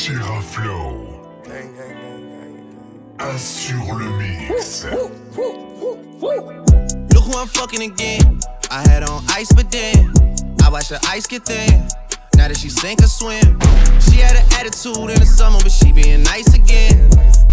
Giraflow. Assure le mix. Look who I'm fucking again. I had on ice, but then I watched the ice get thin. Now that she sink or swim, she had an attitude in the summer, but she being nice again.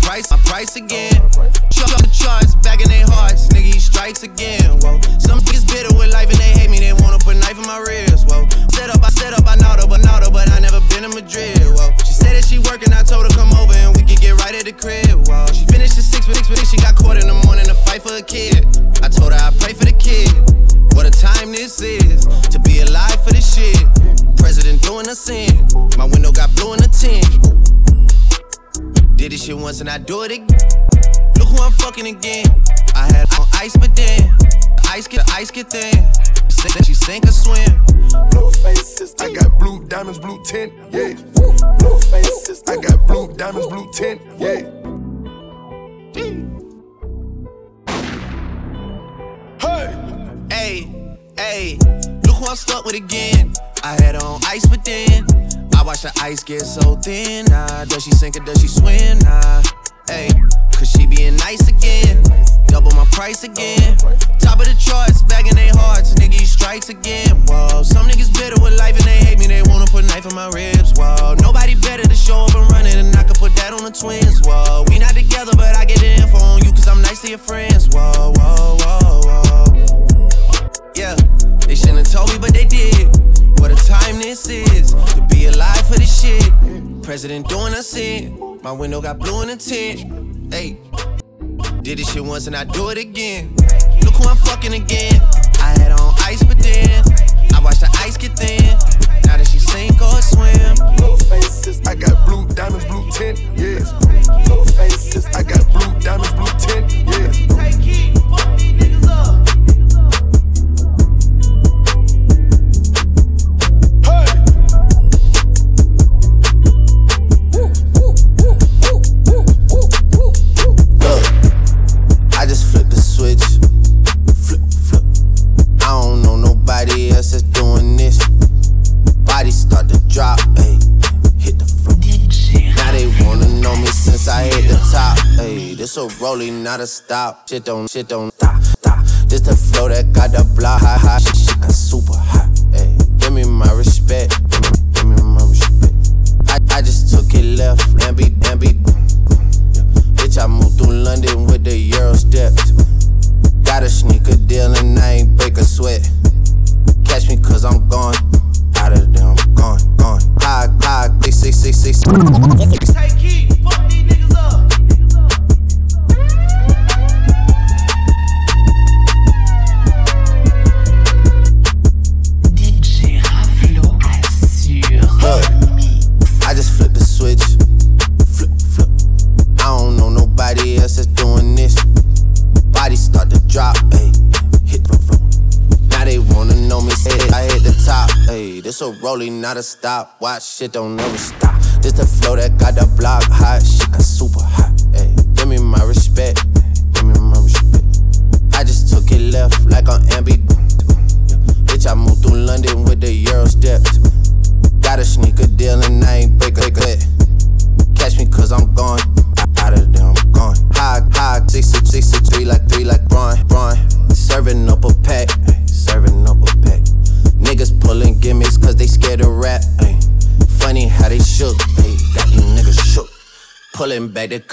Price, my price again. Chuck the charts, back in their hearts. Nigga, he strikes again. Whoa. Some niggas bitter with life and they hate me. They wanna put knife in my ribs. Whoa. Set up, I set up, I know but not but I never been in Madrid. Whoa. She said that she working, I told her come over and we could get right at the crib. Whoa. She finished the six, but six, but she got caught in the morning to fight for a kid. I told her I pray for the kid. What a time this is to be alive for this shit. President doing a sin. My window got blue in the tint. Did this shit once and I do it again. Look who I'm fucking again. I had on ice, but then the ice get ice get thin. Said that she sink or swim. Blue faces, I got blue diamonds, blue tint, yeah. Blue faces, I got blue diamonds, blue tint, yeah. Hey, hey, hey. Look who I'm stuck with again. I had on ice, but then watch the ice get so thin. Nah, does she sink or does she swim? Nah, hey, cause she being nice again. Double my price again. Top of the charts, bagging their hearts. Nigga, he strikes again. Whoa, some niggas bitter with life and they hate me. They wanna put knife in my ribs. Whoa, nobody better to show up and running, and I can put that on the twins. Whoa, we not together, but I get info on you cause I'm nice to your friends. Whoa, whoa, whoa, whoa. Yeah, they shouldn't have told me, but they did. Time this is to be alive for this shit. President doing a sin. My window got blue in the tint. Hey, did this shit once and I do it again. Look who I'm fucking again. I had on ice, but then I watched the ice get thin. Now that she sink or swim. Blue faces, I got blue diamonds, blue tint, yeah. Blue faces, I got blue diamonds, blue tint, yeah. Rolling, not a stop. Shit don't, shit don't stop, stop. This the flow that got the block high, high. Shit, shit got super hot. Hey, give me my respect. Give me, give me my respect. I, I just took it left, Lamby, Lamby. Yeah. Bitch, I moved through London with the Euro steps. Got a sneaker deal and I ain't break a sweat. Catch me cause I'm gone. Out of there, I'm gone, gone. High, high, six, six, six, six. Rolling, not a stop. Watch shit don't never stop. This the flow that got the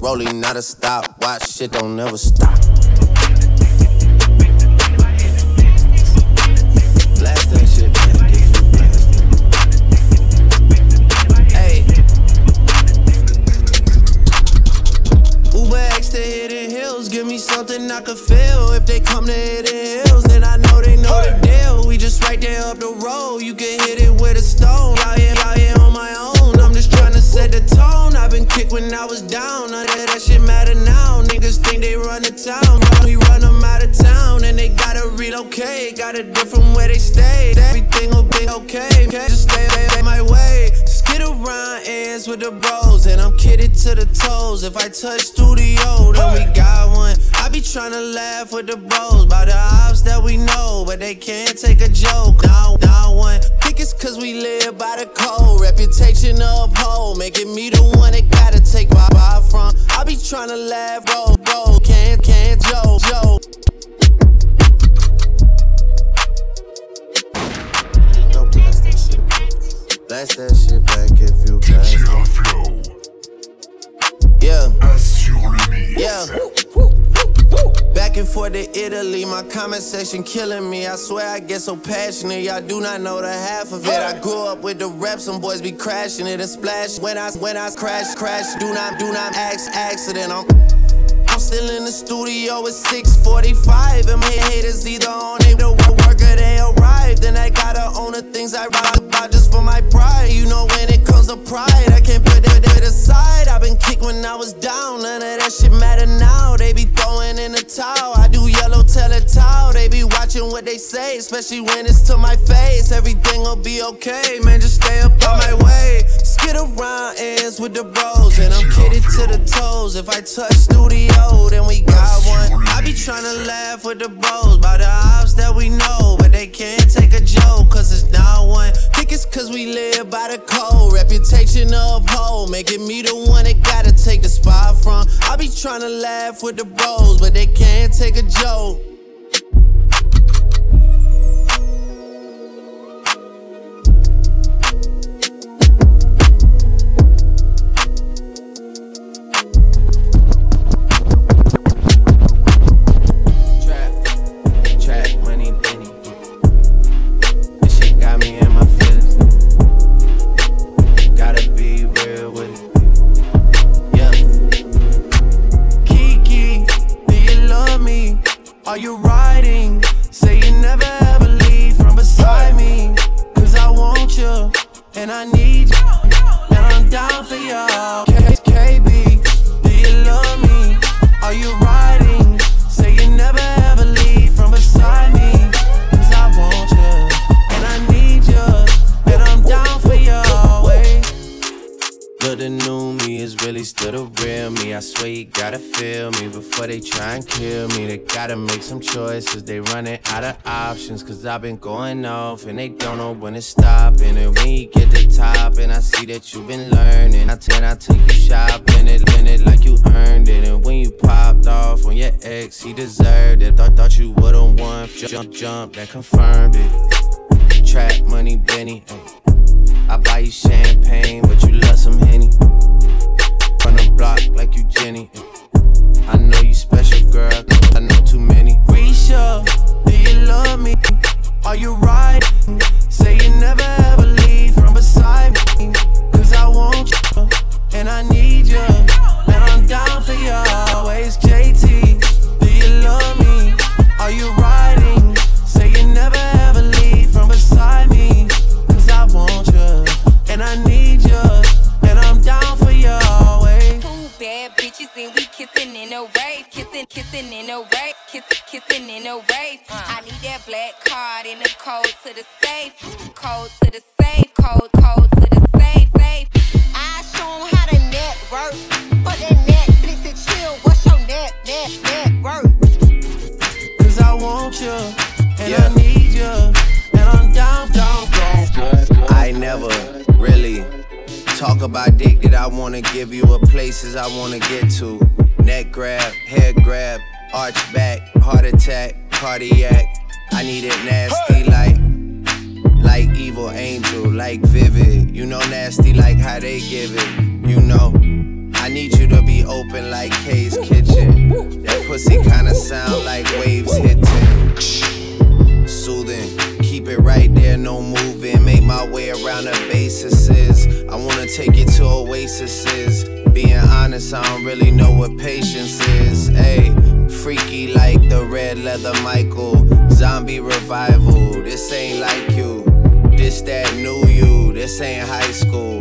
Rolling, not a stop. Watch shit don't never stop. Touch studio, then we got one. I be trying to laugh with the bros about the ops that we know, but they can't take a joke. Now, now one. Think it's cause we live by the code. Reputation uphold. Making me the one that gotta take my vibe from. I be trying to laugh, bro, bro. Can't, can't, Joe, Joe. Blast that shit To Italy, my comment section killing me. I swear I get so passionate, y'all do not know the half of it. I grew up with the rap, some boys be crashing it and splash. When I when I crash, crash, do not do not ask accident. I'm I'm still in the studio at 645 and my haters either on they the work or they arrived. And I gotta own the things I rock about just for my pride. You know when it to pride, I can't put that, that aside. I've been kicked when I was down, none of that shit matter now. They be throwing in the towel. I do yellow tell a towel. They be watching what they say, especially when it's to my face. Everything will be okay, man. Just stay up on my way. Skid around ends with the bros, and I'm kidded to the toes. If I touch studio, then we got one. I be trying to laugh with the bros about the ops that we know, but they can't take a joke, cause it's not one. Think it's cause we live by the code, reputation uphold, making me the one that gotta take the spot from. I be trying to laugh with the bros, but they can't take a joke. Cause I've been going off and they don't know when it's stopping. And when you get to top, and I see that you've been learning, I tell I take you shopping and in it like you earned it. And when you popped off on your ex, he deserved it. Thought, thought you would've won. Jump, jump, that confirmed it. Trap money, Benny. ayy. I buy you champagne, but you love some Henny. You know, nasty like how they give it. You know, I need you to be open like Kay's kitchen. That pussy kinda sound like waves hitting. Soothing, keep it right there, no moving. Make my way around the bases. I wanna take you to oases. Being honest, I don't really know what patience is. Ayy, Freaky like the red leather Michael. Zombie revival. This ain't like you. This that new you. This ain't high school.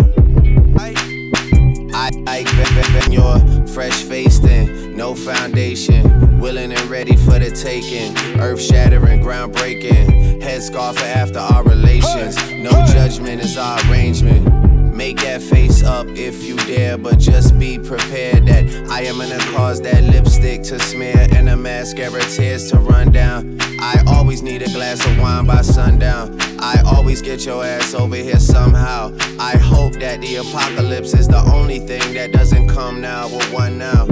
I like ben your fresh faced and no foundation. Willing and ready for the taking. Earth shattering, ground groundbreaking. Headscarf after our relations. No judgment is our arrangement. Make that face up if you dare, but just be prepared that I am gonna cause that lipstick to smear and the mascara tears to run down. I always need a glass of wine by sundown. I always get your ass over here somehow. I hope that the apocalypse is the only thing that doesn't come now with one now.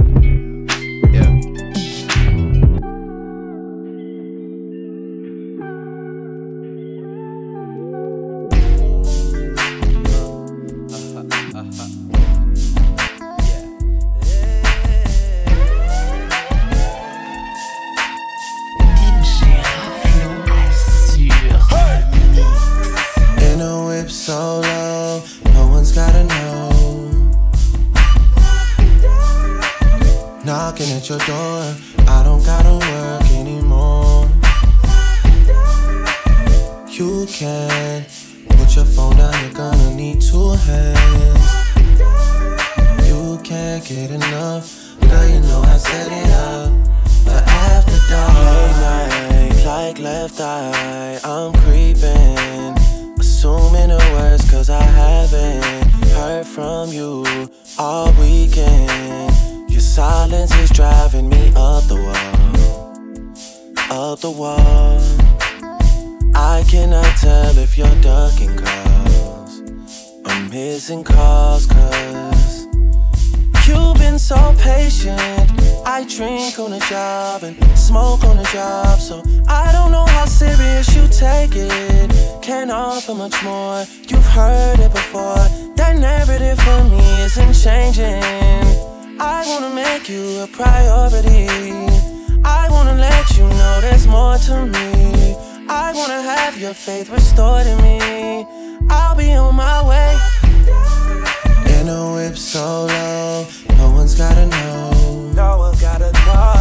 Can't offer much more, you've heard it before. That narrative for me isn't changing. I wanna make you a priority. I wanna let you know there's more to me. I wanna have your faith restored in me. I'll be on my way. In a whip so low, no one's gotta know. No one's gotta know.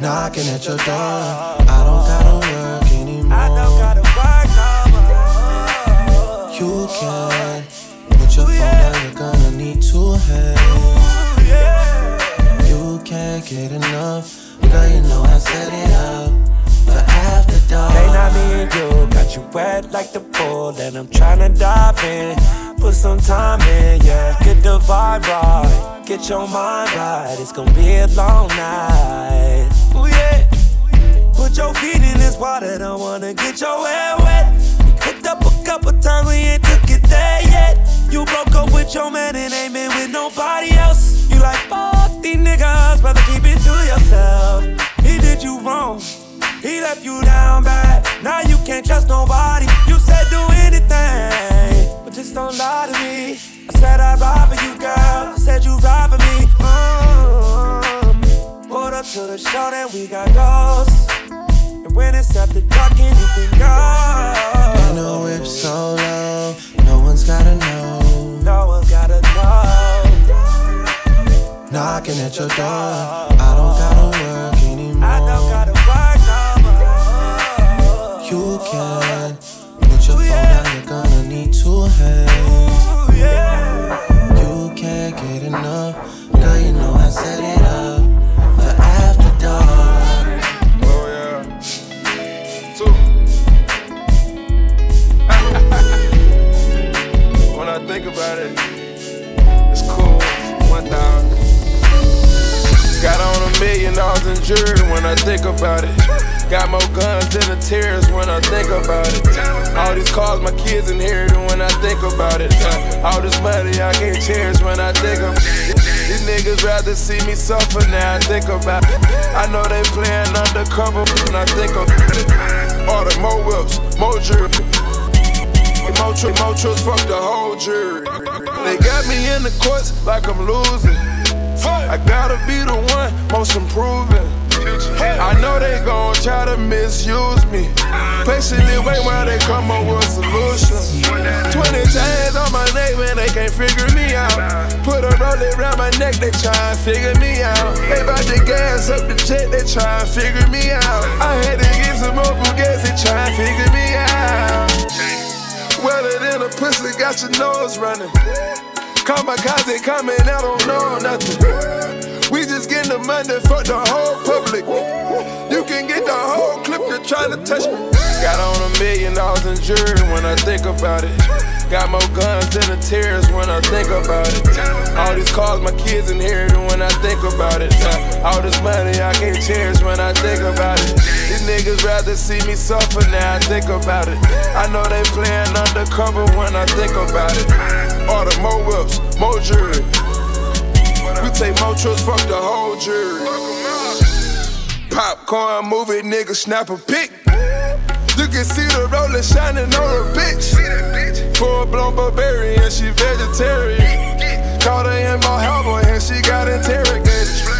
Knocking at your door, gonna need two hands. You can't get enough, girl. You know I set it up for after dark. They not me and you, got you wet like the pool, and I'm tryna dive in. Put some time in, yeah. Get the vibe right, get your mind right. It's gonna be a long night. Ooh yeah. Put your feet in this water, don't wanna get your hair wet. We hooked up a couple times, we ain't took it there yet. You broke up with your man and ain't been with nobody else. You like, fuck these niggas, rather keep it to yourself. He did you wrong. He left you down bad. Now you can't trust nobody. You said do anything, but just don't lie to me. I said I'd ride for you, girl. I said you'd ride for me. Mm-hmm. Up to the show, then we got ghosts. And when it's after dark, anything goes. I know Knocking at your door, jewelry when I think about it. Got more guns than the tears when I think about it. All these cars my kids inherited when I think about it. All this money I can't cherish when I think about it. These niggas rather see me suffer now I think about it. I know they playing undercover when I think of it. All the more whips, more jewelry. More, tri- more trips, fuck the whole jury. They got me in the courts like I'm losing. I gotta be the one most improving. I know they gon' try to misuse me. Patiently wait while they come up with a solution. 20 chains on my neck, man, they can't figure me out. Put a roll around my neck, they tryin' figure me out. They bout to gas up the jet, they tryin' figure me out. I had to get some more gas, they tryin' figure me out. Wetter than a pussy, got your nose running. Kamikaze coming, I don't know nothing. We just getting the money for the whole public. You can get the whole clip, you're trying to touch me. Got on a million dollars in jewelry when I think about it. Got more guns than the tears when I think about it. All these cars my kids inherited when I think about it. Uh, all this money I can't cherish when I think about it. These niggas rather see me suffer now I think about it. I know they playing undercover when I think about it. All the more whips, more jewelry. Fuck the whole jury. Popcorn movie, nigga, snap a pic. You can see the roller shining on her bitch. Full blown barbarian, she vegetarian. Caught her in my harbor and she got interrogated.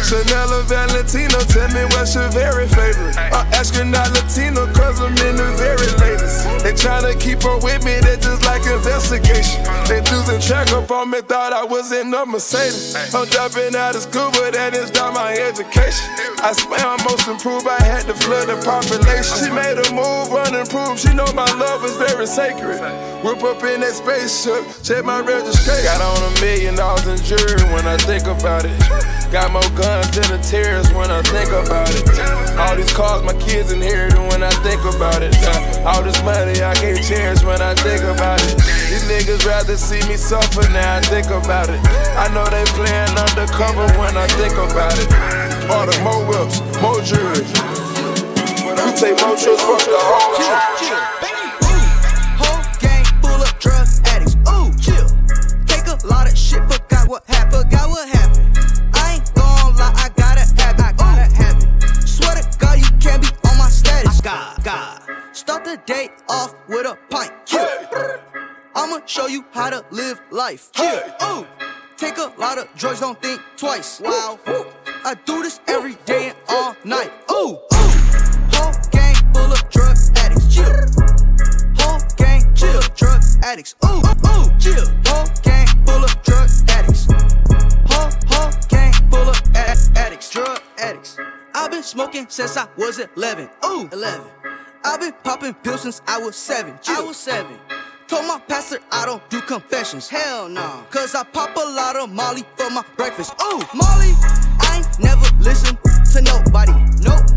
Chanel or Valentino, tell me what's your very favorite. I'm astronaut Latino, cause I'm in the very latest. They tryna keep up with me, they just like investigation. They losing track up on me, thought I was in a Mercedes. I'm dropping out of school, but that is not my education. I swear I'm most improved, I had to flood the population. She made a move, unimproved, she know my love is very sacred. Whip up in that spaceship, check my registration. Got on a million dollars in jewelry when I think about it. Got more guns than the tears when I think about it. All these cars my kids inherited when I think about it. Uh, all this money I can't cherish when I think about it. These niggas rather see me suffer now I think about it. I know they playing undercover when I think about it. Order more whips, more jewelry. We take more trips, fuck the whole Whole life. Chill. Ooh. Take a lot of drugs, don't think twice. Wow. I do this every day and all night. Ooh. Ooh. Whole gang full of drug addicts. Chill. Whole gang full of drug addicts. Ooh, ooh, chill. Whole gang full of drug addicts. Whole, whole gang full of addicts. Drug addicts. I've been smoking since I was 11. Ooh, 11. I've been popping pills since I was 7. I was 7. Told my pastor I don't do confessions. Hell no. Cause I pop a lot of Molly for my breakfast. Ooh, Molly. I ain't never listen to nobody. Nope.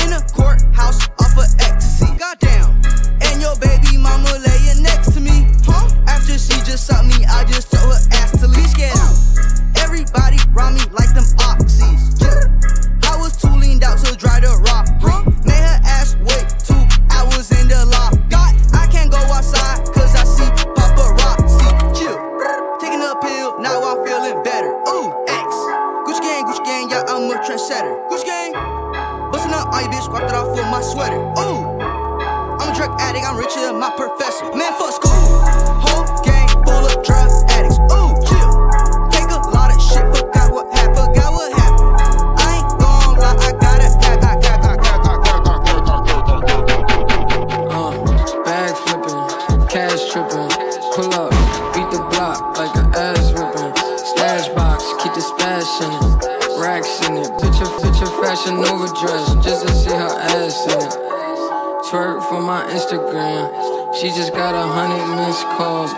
In a courthouse off of ecstasy. Goddamn. And your baby mama laying next to me. Huh? After she just sucked me, I just told her ass to leave. Get out. Everybody round me like them oxys. I was too leaned out to dry the rock. Huh? Made her ass wait two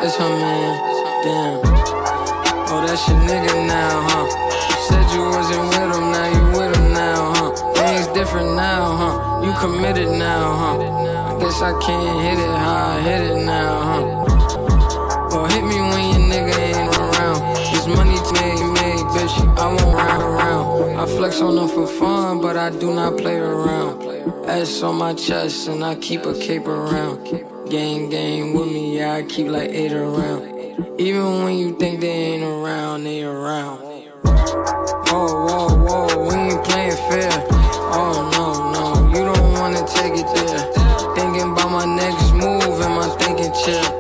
It's her man, damn. Oh, that's your nigga now, huh? You said you wasn't with him, now you with him now, huh? Things different now, huh? You committed now, huh? I guess I can't hit it how I hit it now, huh? Or hit me when your nigga ain't around. This money made, made, bitch, I won't round around. I flex on them for fun, but I do not play around. S on my chest, and I keep a cape around. Gang, gang with me, yeah, I keep like eight around. Even when you think they ain't around, they around. Whoa, whoa, whoa, we ain't playing fair. Oh, no, no, you don't wanna take it there. Thinking about my next move in my thinking chair.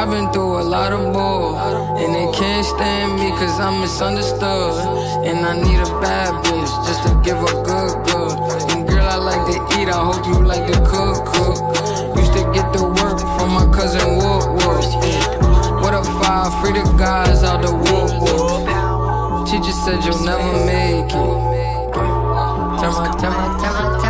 I've been through a lot of bull. And they can't stand me cause I'm misunderstood. And I need a bad bitch just to give a good, good. And girl, I like to eat, I hope you like to cook, cook. Used to get the work from my cousin Wood Wood. What a Free the guys out the whoop. She just said you'll never make it. Tell my, tell my, tell my, tell, tell,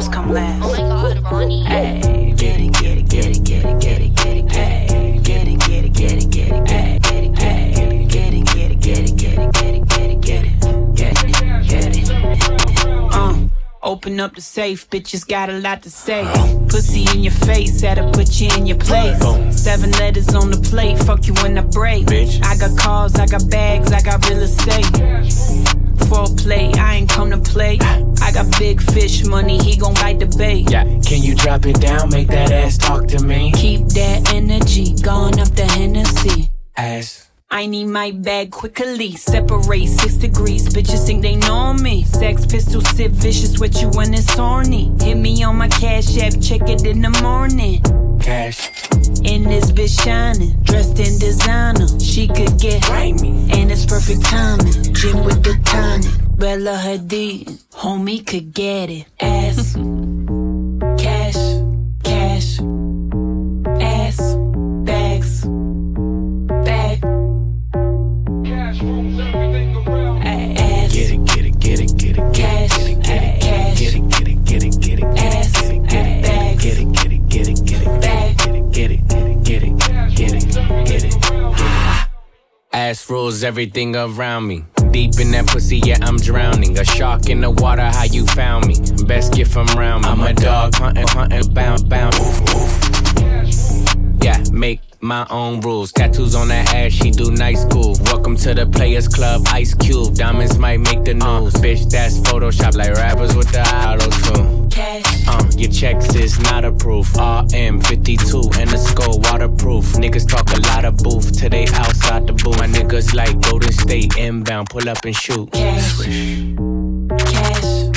Hoes come last. Oh my god, Ronnie. Hey, Get it, get it, get it, get it, get it, get it, hey. Get it, get it, get it, get it, get it, get it, hey. Get it, get it, get it, get it, get it, get it, get it, get it, get it. uh, open up the safe, bitches got a lot to say. Pussy in your face, had to put you in your place. Seven letters on the plate, fuck you when I break. I got cars, I got bags, I got real estate. Foreplay, I ain't come to play. I got big fish money, he gon' bite the bait. Yeah, can you drop it down? Make that ass talk to me. Keep that energy, going up the Hennessy. Ass. I need my bag quickly. Separate six degrees. Bitches think they know me. Sex pistol Sid Vicious with you when it's horny. Hit me on my cash app, check it in the morning. Cash. In this bitch shining, dressed in designer. She could get Grimy. Perfect timing. Gym with the tonic, Bella Hadid. Homie could get it. Ass, cash, cash, Ass rules everything around me. Deep in that pussy, yeah, I'm drowning. A shark in the water, how you found me? Best gift from round me. I'm a dog, hunting, hunting, bound, bound. Yeah, make my own rules. Tattoos on that ass, she do night school. Welcome to the Players Club, Ice Cube. Diamonds might make the news. bitch, that's Photoshop like rappers with the auto tune. cash. Uh, your checks is not approved. RM52 and the skull waterproof. Niggas talk a lot of booth till they outside the booth. My niggas like Golden State inbound, pull up and shoot. Cash, cash,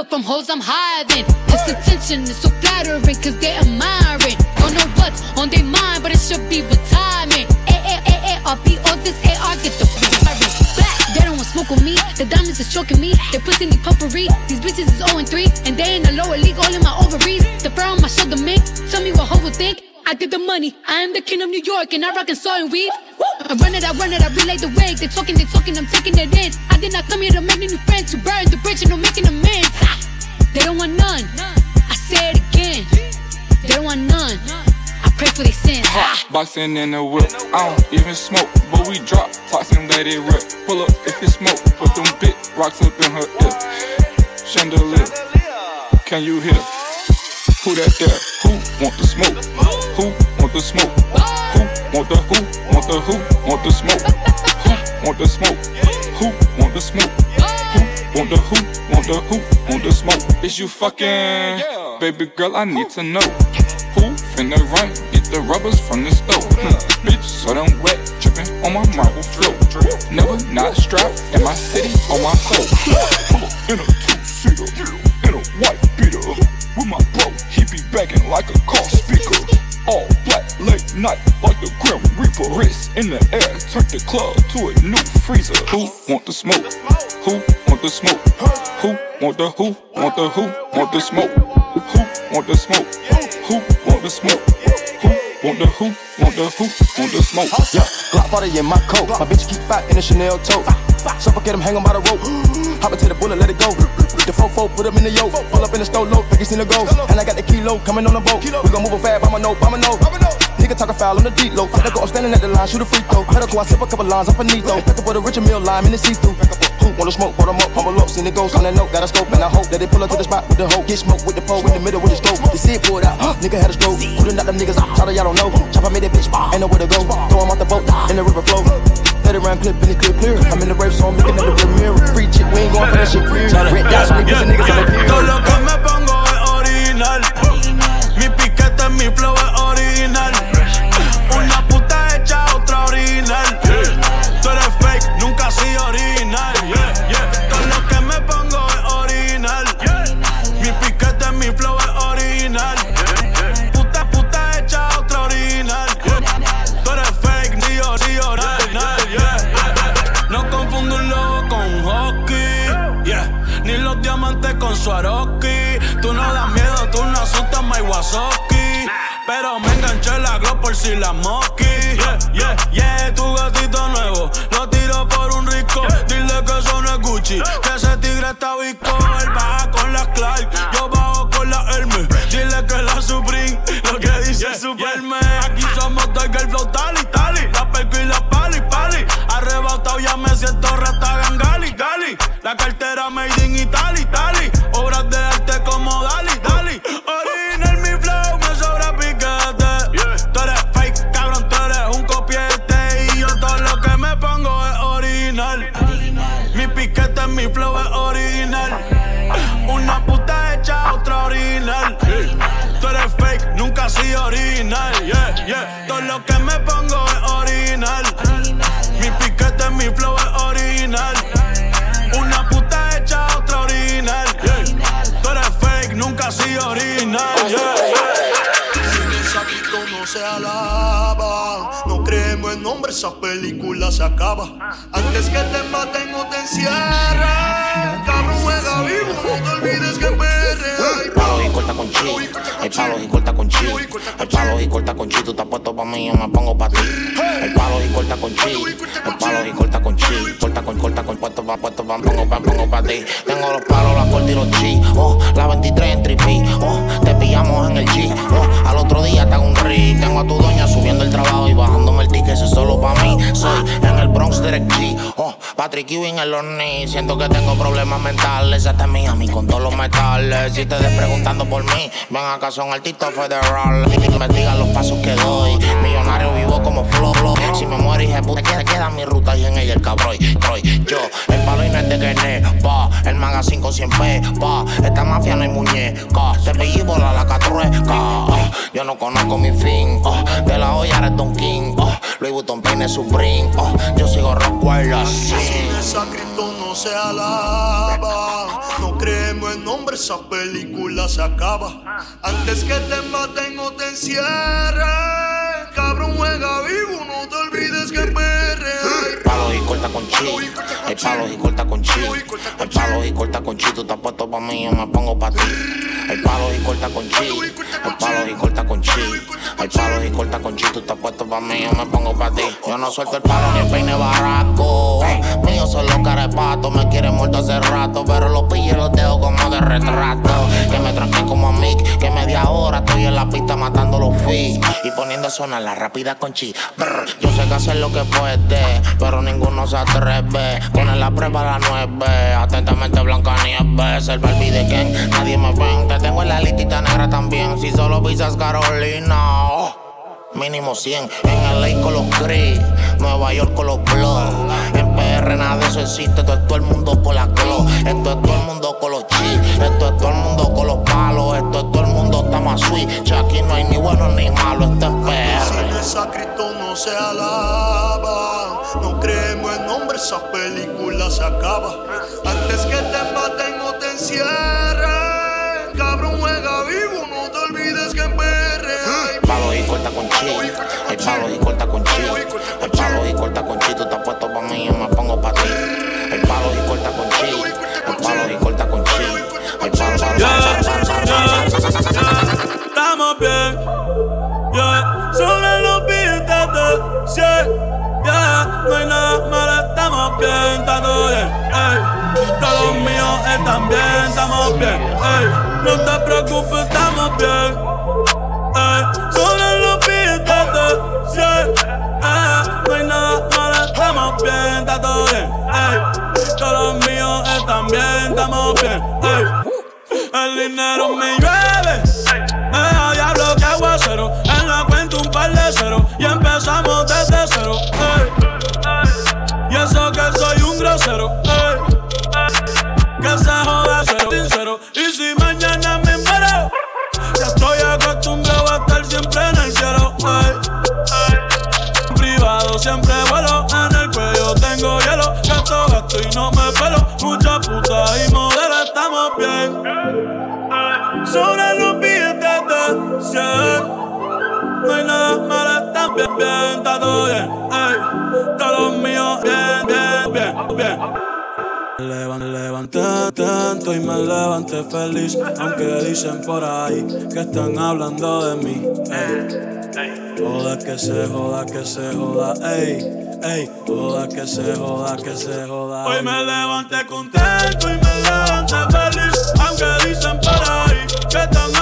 on from hoes I'm hiding. This attention is so flattering cause they admiring. Don't know what's on their mind, but it should be retirement. A A A A R P O this A R get the virus back. They don't want smoke with me. The diamonds is choking me. They pussy need puffery. These bitches is 0 and 3. And they in the lower league, all in my ovaries. The fur on my shoulder, man. Tell me what hoe would think. I get the money. I am the king of New York, and I rock and saw and weave. I run it, I run it, I relay the wake. They talking, they talking, I'm taking it in. I did not come here to make new friends, to burn the bridge and I'm making amends. They don't want none. I say it again. They don't want none. I pray for their sins. Ah. Boxing in the whip. I don't even smoke, but we drop. Toxin lady rip. Pull up if you smoke. Put them big rocks up in her ear. Chandelier. Can you hear? Who that there? Who want the smoke? Who want the smoke? Who want the who? Want the who? Want the smoke? Who want the smoke? Who want the smoke? Who want the who? Want the who? Want the smoke? Is you fucking? Baby girl, I need to know. Who finna run? Get the rubbers from the stove. Hmm. Bitch, so damn wet, dripping on my marble floor. Never not strapped in my city on my soul. Up in a two-seater, in a white beater. With my bro, he be begging like a car speaker. All black, late night, like the Grim Reaper. Wrist in the air, turn the club to a new freezer. Who want the smoke? Who want the smoke? Who want the who? Want the who? Want the smoke? Who want the smoke? Who want the smoke? Who want the who? Want the who? Want the smoke? Yeah, Glock body in my coat. My bitch keep fat in a Chanel tote. Suffocate him, hang him by the rope. Hop into the bullet, let it go. The fofo, put him in the yoke. Pull up in the stove, low, think he seen the go. And I got the kilo coming on the boat. We gon' move it fast, I'ma know, I'ma know. Nigga talking foul on the deep low. Better go, I'm standing at the line, shoot a free throw. Better go, I sip a couple lines, I'm finito. Back up with a richer meal lime in the see-through. Who wanna smoke, pour them up, humble up, seen it goes on that note, got a scope, and I hope that they pull up to the spot with the hoe. Get smoke with the pole in the middle with the stroke. You see it pulled out, nigga had a stroke. Couldn't knock them niggas out, out, y'all don't know. Chopper made that bitch, ain't nowhere to go. Throw 'em off the boat, in the river flow. Let it run, clip, and it clear, clear. I'm in the rape, so I'm looking at the rear mirror. Free chick, we ain't going for that shit. Red dots, we pussy niggas on the pier. Todo lo que me pongo es original. Mi piquete, mi flow es original. Con Swarovski. Tú no das miedo, tú no asustas my Wasoki. Pero me enganché la glow por si la mosqui. Yeah, yeah, yeah, tu gatito nuevo. Lo tiro por un rico. Dile que eso no es Gucci. Que ese tigre está visco. La cartera made in Italy, Italy. Acaba. Antes que te maten o te encierren. Hay palos y corta con chi. Hay palos y corta con chi. Tú estás puesto pa' mí, yo me pongo pa' ti. Hay palos y corta con chi. Hay palos y corta con chi. Corta con, corta con, puesto pa', puesto pa', pongo pa', pongo pa' ti. Tengo los palos, la corta y los chi. Oh, la 23 en tripi. Oh, te pillamos en el G. Oh, al otro día te hago un ri. Tengo a tu doña subiendo el trabajo y bajándome el ticket. Eso es solo pa' mí. Soy en el Bronx Direct G. Oh, Patrick Ewing en los knees. Siento que tengo problemas mentales. Hasta Miami con todos los metales. Si te des preguntando por mí, ven acá, son artistas federal. Investiga los pasos que doy. Millonario vivo como flow. Si me muero, y puta, queda, queda mi ruta y en ella el cabrón. Troy, yo, el palo y no es de que pa. El magazine con 100 p, pa. Esta mafia no hay muñeca. Te pillé bola la catrueca. Yo no conozco mi fin. Oh, de la olla eres Don King. Oh, Louis Vuitton peine Supreme. Oh, yo sigo Rockwell Si esa Cristo no se alaba. Nombre, esa película se acaba. Antes que te maten o te encierren. Cabrón, juega vivo, no Hay palos y corta con chi. Hay palos y corta con chi. Tú estás puesto pa' mí, yo me pongo pa' ti. Hay palos y corta con chi. Hay palos y corta con chi. Hay palos y corta con chi. Tú estás puesto pa' mí, yo me pongo pa' ti. Yo no suelto el palo ni el peine baraco. Mío son los carepatos. Me quieren muerto hace rato. Pero los pillos los dejo como de retrato. Que me tranquen como a Mick. Que media hora estoy en la pista matando los fees. Y poniendo a sonar la rápida con chi. Yo sé que hacer lo que puede. Pero ninguno se atreve. Poner la prueba a la nueve. Atentamente Blanca Nieves. El de Ken. Nadie me ven. Te tengo en la listita negra también. Si solo pisas Carolina. oh. Mínimo 100 en LA con los gris, Nueva York con los blogs. En PR nada de eso existe, esto es todo el mundo por la clo. Esto es todo el mundo con los chi, esto es todo el mundo con los palos, esto es todo el mundo estamos sweet. Ya aquí no hay ni bueno ni malo, esto es PR. Esa Cristo no se alaba. No nombre, esa película se acaba. Antes que te maten o te encierren. Cabrón, juega vivo, no te olvides que perre. Palos y corta con chi, hay palos y corta con chi, hay palos y corta con chi, tú estás puesto pa' mí, yo me pongo pa' ti. Hay palos y corta con chi, hay palos y corta con chi, palos, palos, palos, palos. Estamos bien, yeah. Sobre los billetes de 100, yeah. No hay nada malo, estamos bien, está todo bien, ey. Todos los míos están bien, estamos bien, ey. No te preocupes, estamos bien, ey. Sobre los billetes de 100, yeah. No hay nada malo, estamos bien, está todo bien, ey. Todos los míos están bien, estamos bien, ey. El dinero me llueve. Da diablo que aguacero. En la cuenta un par de cero. Y empezamos desde cero. ey. Que soy un grosero. Que se joda. Sincero. Y si mañana me muero. Ya estoy acostumbrado a estar siempre en el cielo. ey. Privado siempre vuelo. En el cuello tengo hielo. Gasto, gasto y no me pelo. Mucha puta y modelo. Estamos bien. Sobre los billetes de 100 No hay nada malo, están bien levanté atento y me levanté feliz Aunque dicen por ahí que están hablando de mí ey. Joda que se joda, que se joda, ey, ey Joda que se joda, que se joda Hoy me levanté contento y me levanté feliz Aunque dicen por ahí que están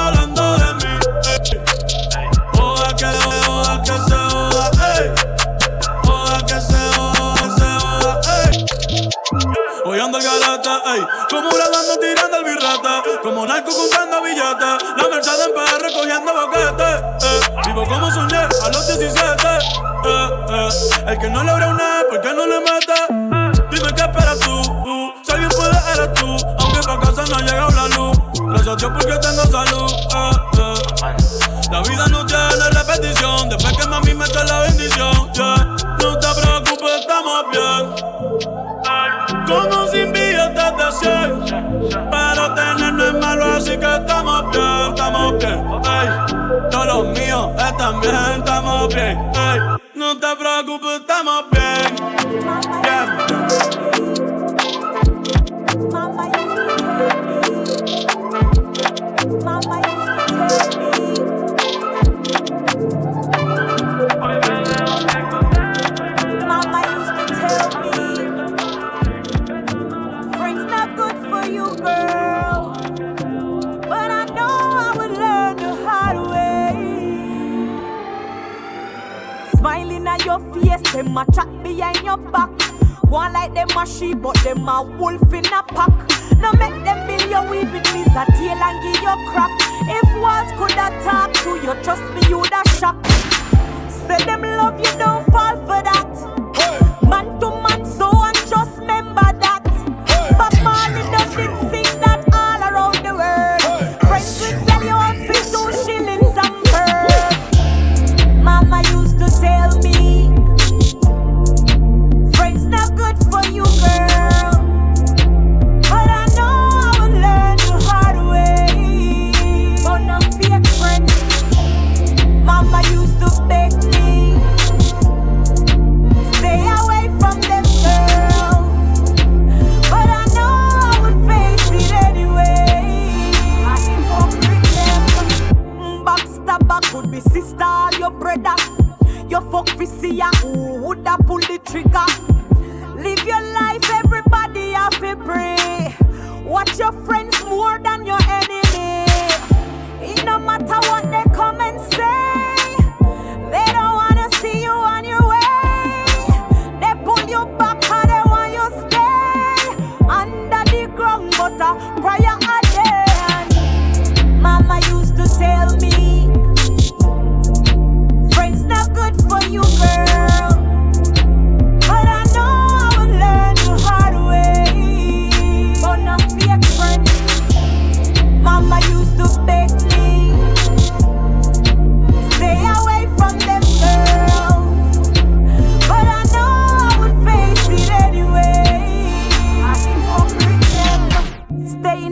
Hoy ando el galata, ey Como grabando tirando el birrete Como narco contando billetes La Mercedes en PR recogiendo boquetes eh. Vivo como soñé a los 17 eh, eh. El que no logra una, ¿por qué no le mete? Dime qué esperas tú, tú. Si alguien puede, eres tú Aunque pa' casa no ha llegado la luz Gracias a Dios porque tengo salud. La vida no tiene repetición Después que mami mete la bendición yeah. No te preocupes, estamos bien como sin billetes de 100 Pero tener no es malo así que estamos bien, estamos bien ey. Todos los míos están bien, estamos bien ey. No te preocupes, estamos bien Bien. them a chat behind your back. One like them a sheep, but them a wolf in a pack. Now make them build your weed with lizard tail and give your crap. If words could talk to you, trust me, you'd a shock. Say them love you, don't fall for that.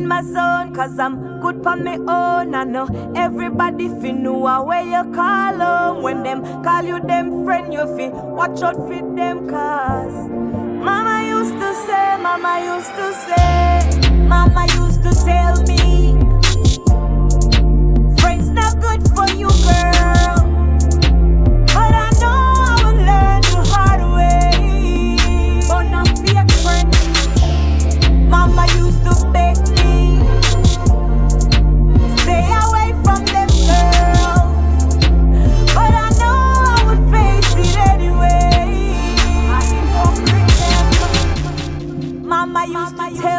my zone, cause I'm good for my own. I know everybody fi know where you call home. When them call you them friend, you fi watch out for them, cause Mama used to say, Mama used to say, Mama used to tell me, Friends not good for you, girl. mighty